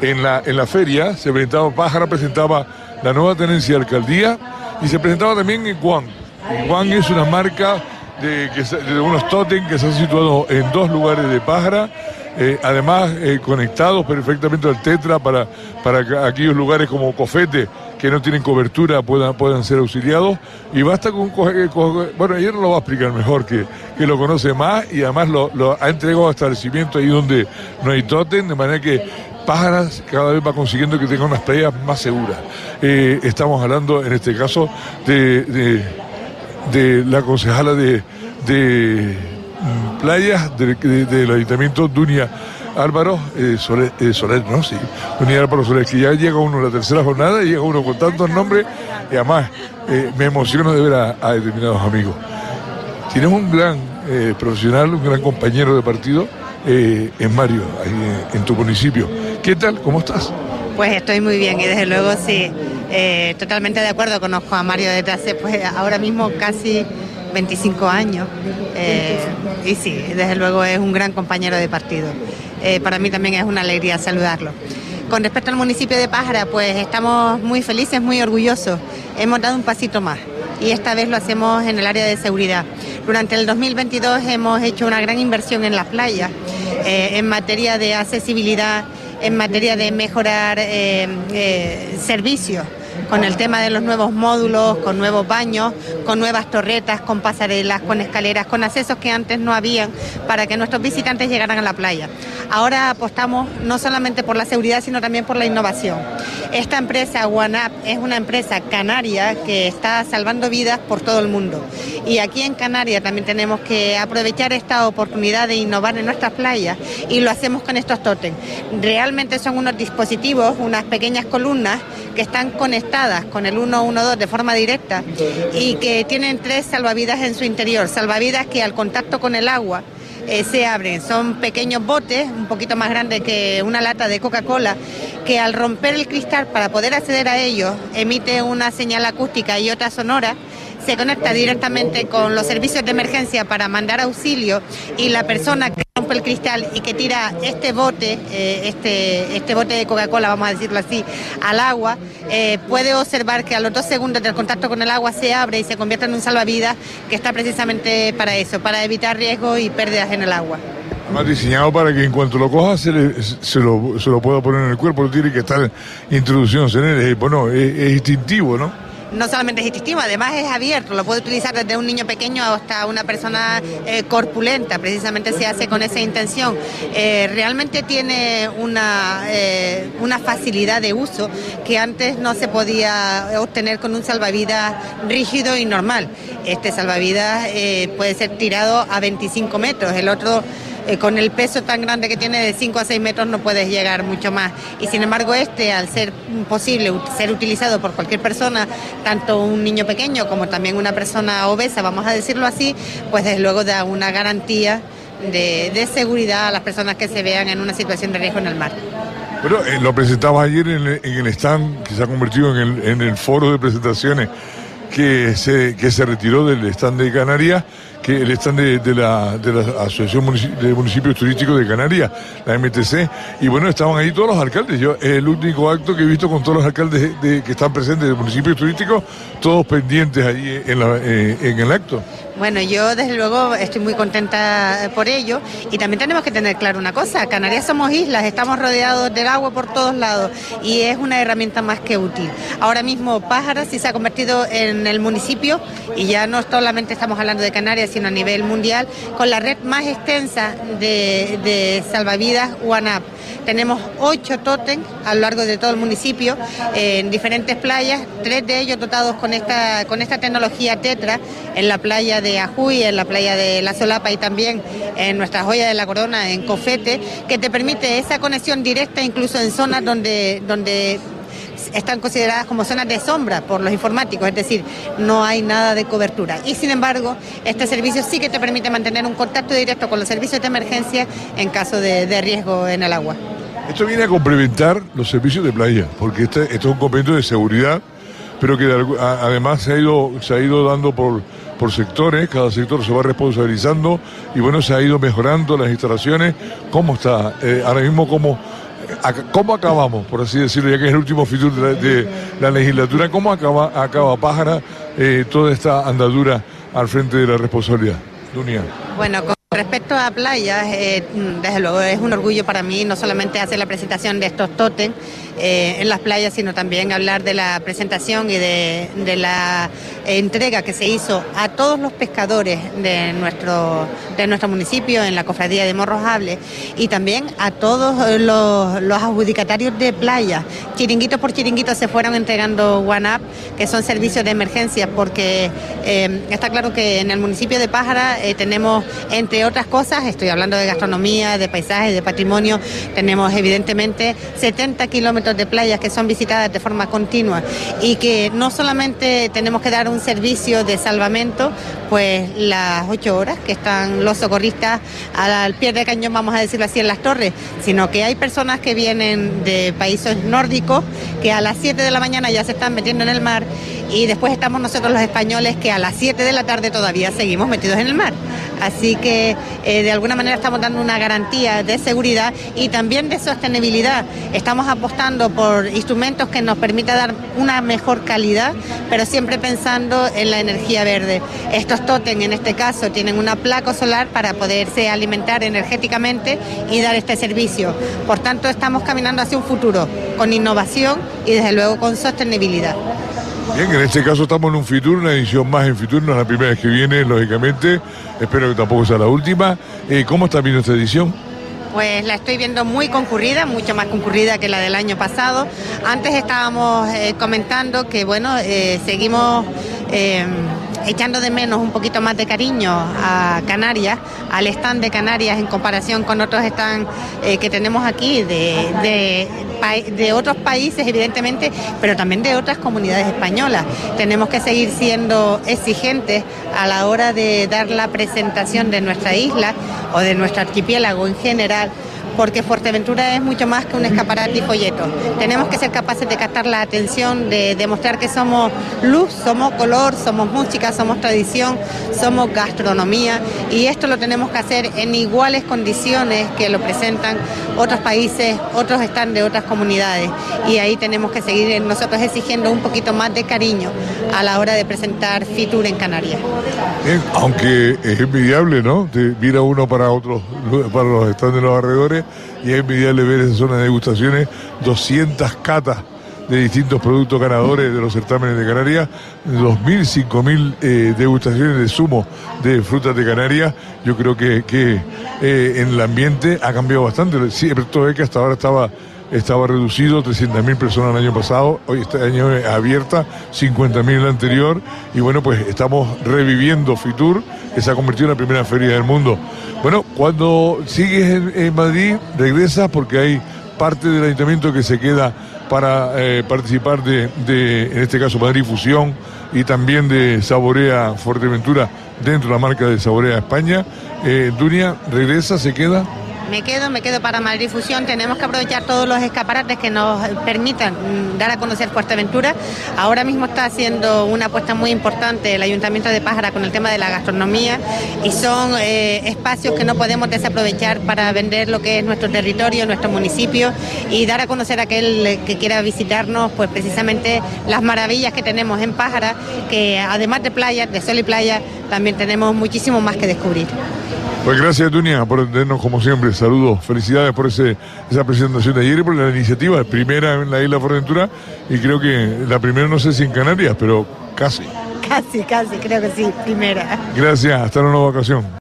En la, en la feria se presentaba, Pájara presentaba la nueva tenencia de alcaldía y se presentaba también en Guan. Guan es una marca de, unos totem que se han situado en dos lugares de Pájara, eh, además eh, conectados perfectamente al Tetra para, para que aquellos lugares como Cofete que no tienen cobertura puedan, puedan ser auxiliados y basta con, eh, bueno ayer lo va a explicar mejor que, que lo conoce más y además lo, lo ha entregado a establecimientos ahí donde no hay totem de manera que Pájaras cada vez va consiguiendo que tenga unas playas más seguras. Eh, estamos hablando en este caso de, la concejala de, mm, playas del Ayuntamiento Dunia Álvaro eh, Soler, eh, Soler, ¿no? Sí, Dunia Álvaro Soler, que ya llega uno a la tercera jornada, y llega uno con tantos nombres y además eh, me emociono de ver a, determinados amigos. Tienes un gran profesional, un gran compañero de partido en Mario, ahí en tu municipio. ¿Qué tal? ¿Cómo estás? Pues estoy muy bien y desde luego sí, eh, totalmente de acuerdo. Conozco a Mario desde hace pues ahora mismo casi 25 años eh, y sí, desde luego es un gran compañero de partido. Eh, para mí también es una alegría saludarlo. Con respecto al municipio de Pájara, pues estamos muy felices, muy orgullosos. Hemos dado un pasito más y esta vez lo hacemos en el área de seguridad. Durante el 2022 hemos hecho una gran inversión en las playas en materia de accesibilidad en materia de mejorar eh, eh, servicios con el tema de los nuevos módulos, con nuevos baños, con nuevas torretas, con pasarelas, con escaleras, con accesos que antes no habían para que nuestros visitantes llegaran a la playa. Ahora apostamos no solamente por la seguridad, sino también por la innovación. Esta empresa, OneUp, es una empresa canaria que está salvando vidas por todo el mundo. Y aquí en Canarias también tenemos que aprovechar esta oportunidad de innovar en nuestras playas y lo hacemos con estos tótems. Realmente son unos dispositivos, unas pequeñas columnas que están conectadas con el 112 de forma directa y que tienen tres salvavidas en su interior, salvavidas que al contacto con el agua eh, se abren. Son pequeños botes, un poquito más grandes que una lata de Coca-Cola, que al romper el cristal para poder acceder a ellos emite una señal acústica y otra sonora se conecta directamente con los servicios de emergencia para mandar auxilio y la persona que rompe el cristal y que tira este bote, eh, este, este bote de Coca-Cola, vamos a decirlo así, al agua, eh, puede observar que a los dos segundos del contacto con el agua se abre y se convierte en un salvavidas que está precisamente para eso, para evitar riesgos y pérdidas en el agua. Más diseñado para que en cuanto lo coja se, lo, se lo pueda poner en el cuerpo, no tiene que estar introducción en él, bueno, es, es instintivo, ¿no? no solamente es instintivo, además es abierto, lo puede utilizar desde un niño pequeño hasta una persona eh, corpulenta, precisamente se hace con esa intención. Eh, realmente tiene una, eh, una facilidad de uso que antes no se podía obtener con un salvavidas rígido y normal. Este salvavidas puede ser tirado a 25 metros, el otro eh, con el peso tan grande que tiene de 5 a 6 metros no puedes llegar mucho más. Y sin embargo este, al ser posible ser utilizado por cualquier persona, tanto un niño pequeño como también una persona obesa, vamos a decirlo así, pues desde luego da una garantía de, de seguridad a las personas que se vean en una situación de riesgo en el mar. Bueno, eh, lo presentaba ayer en el, en el, stand que se ha convertido en el, en el foro de presentaciones que se, que se retiró del stand de Canarias que el stand de, la, de la Asociación de Municipios Turísticos de Canarias, la MTC, y bueno, estaban ahí todos los alcaldes. Yo, el único acto que he visto con todos los alcaldes de, que están presentes de municipios turísticos, todos pendientes allí eh, en el acto. Bueno, yo desde luego estoy muy contenta por ello y también tenemos que tener claro una cosa, Canarias somos islas, estamos rodeados del agua por todos lados y es una herramienta más que útil. Ahora mismo Pájara sí se ha convertido en el municipio y ya no solamente estamos hablando de Canarias, sino a nivel mundial, con la red más extensa de, de salvavidas UANAP. Tenemos ocho tótems a lo largo de todo el municipio, en diferentes playas, tres de ellos dotados con esta, con esta tecnología Tetra, en la playa de Ajuy, en la playa de La Solapa y también en nuestra joya de la corona, en Cofete, que te permite esa conexión directa incluso en zonas donde, donde están consideradas como zonas de sombra por los informáticos, es decir, no hay nada de cobertura. Y sin embargo, este servicio sí que te permite mantener un contacto directo con los servicios de emergencia en caso de, de riesgo en el agua. Esto viene a complementar los servicios de playa, porque este, esto es un complemento de seguridad, pero que además se ha ido, se ha ido dando por, por sectores, cada sector se va responsabilizando y bueno, se ha ido mejorando las instalaciones. ¿Cómo está? Eh, ahora mismo, ¿cómo, ¿cómo acabamos, por así decirlo, ya que es el último Fitur de la, legislatura, cómo acaba, acaba Pájara eh, toda esta andadura al frente de la responsabilidad? Dunia. Bueno, Respecto a playas, eh, desde luego es un orgullo para mí no solamente hacer la presentación de estos totem eh, en las playas, sino también hablar de la presentación y de, la entrega que se hizo a todos los pescadores de nuestro, de nuestro municipio en la cofradía de Morrojable y también a todos los, adjudicatarios de playas. Chiringuito por chiringuito se fueron entregando One Up, que son servicios de emergencia, porque eh, está claro que en el municipio de Pájara tenemos entre otras cosas, estoy hablando de gastronomía, de paisajes, de patrimonio, tenemos evidentemente 70 kilómetros de playas que son visitadas de forma continua y que no solamente tenemos que dar un servicio de salvamento, pues las ocho horas que están los socorristas al pie de cañón, vamos a decirlo así, en las torres, sino que hay personas que vienen de países nórdicos que a las 7 de la mañana ya se están metiendo en el mar y después estamos nosotros los españoles que a las 7 de la tarde todavía seguimos metidos en el mar. Así que eh, de alguna manera estamos dando una garantía de seguridad y también de sostenibilidad. Estamos apostando por instrumentos que nos permitan dar una mejor calidad, pero siempre pensando en la energía verde. Estos totem en este caso tienen una placa solar para poderse alimentar energéticamente y dar este servicio. Por tanto, estamos caminando hacia un futuro con innovación y desde luego con sostenibilidad. Bien, en este caso estamos en un Fitur, una edición más en Fitur, no es la primera vez que viene, lógicamente, espero que tampoco sea la última. Eh, ¿Cómo está viendo esta edición? Pues la estoy viendo muy concurrida, mucho más concurrida que la del año pasado. Antes estábamos eh, comentando que, bueno, eh, seguimos echando de menos un poquito más de cariño a Canarias, al stand de Canarias en comparación con otros stands que tenemos aquí de de otros países, evidentemente, pero también de otras comunidades españolas. Tenemos que seguir siendo exigentes a la hora de dar la presentación de nuestra isla o de nuestro archipiélago en general porque Fuerteventura es mucho más que un escaparate y folleto. Tenemos que ser capaces de captar la atención, de demostrar que somos luz, somos color, somos música, somos tradición, somos gastronomía y esto lo tenemos que hacer en iguales condiciones que lo presentan otros países, otros están de otras comunidades y ahí tenemos que seguir nosotros exigiendo un poquito más de cariño a la hora de presentar Fitur en Canarias. aunque es envidiable, ¿no? mira uno para otros, para los stands de los alrededores y es envidiable ver esa zona de degustaciones, 200 catas de distintos productos ganadores de los certámenes de Canarias, 2.000, 5.000 eh, degustaciones de zumo de frutas de Canarias. Yo creo que, que eh, en el ambiente ha cambiado bastante. Cierto es que hasta ahora estaba estaba reducido, 300.000 personas el año pasado, hoy este año es abierta, 50.000 el anterior, y bueno, pues estamos reviviendo Fitur, se ha convertido en la primera feria del mundo. Bueno, cuando sigues en, Madrid, regresas porque hay parte del ayuntamiento que se queda para eh, participar de, en este caso, Madrid Fusión y también de Saborea Fuerteventura dentro de la marca de Saborea España. Eh, Dunia, ¿regresa, se queda? Me quedo, me quedo para Madrid Fusión. Tenemos que aprovechar todos los escaparates que nos permitan dar a conocer Fuerteventura. Ahora mismo está haciendo una apuesta muy importante el Ayuntamiento de Pájara con el tema de la gastronomía y son eh, espacios que no podemos desaprovechar para vender lo que es nuestro territorio, nuestro municipio y dar a conocer a aquel que quiera visitarnos, pues precisamente las maravillas que tenemos en Pájara, que además de playas, de sol y playa, también tenemos muchísimo más que descubrir. Pues gracias, Dunia, por entendernos como siempre. Saludos, felicidades por ese, esa presentación de ayer y por la iniciativa, primera en la isla Fuerteventura y creo que la primera no sé si en Canarias, pero casi. Casi, casi, creo que sí, primera. Gracias, hasta la nueva ocasión.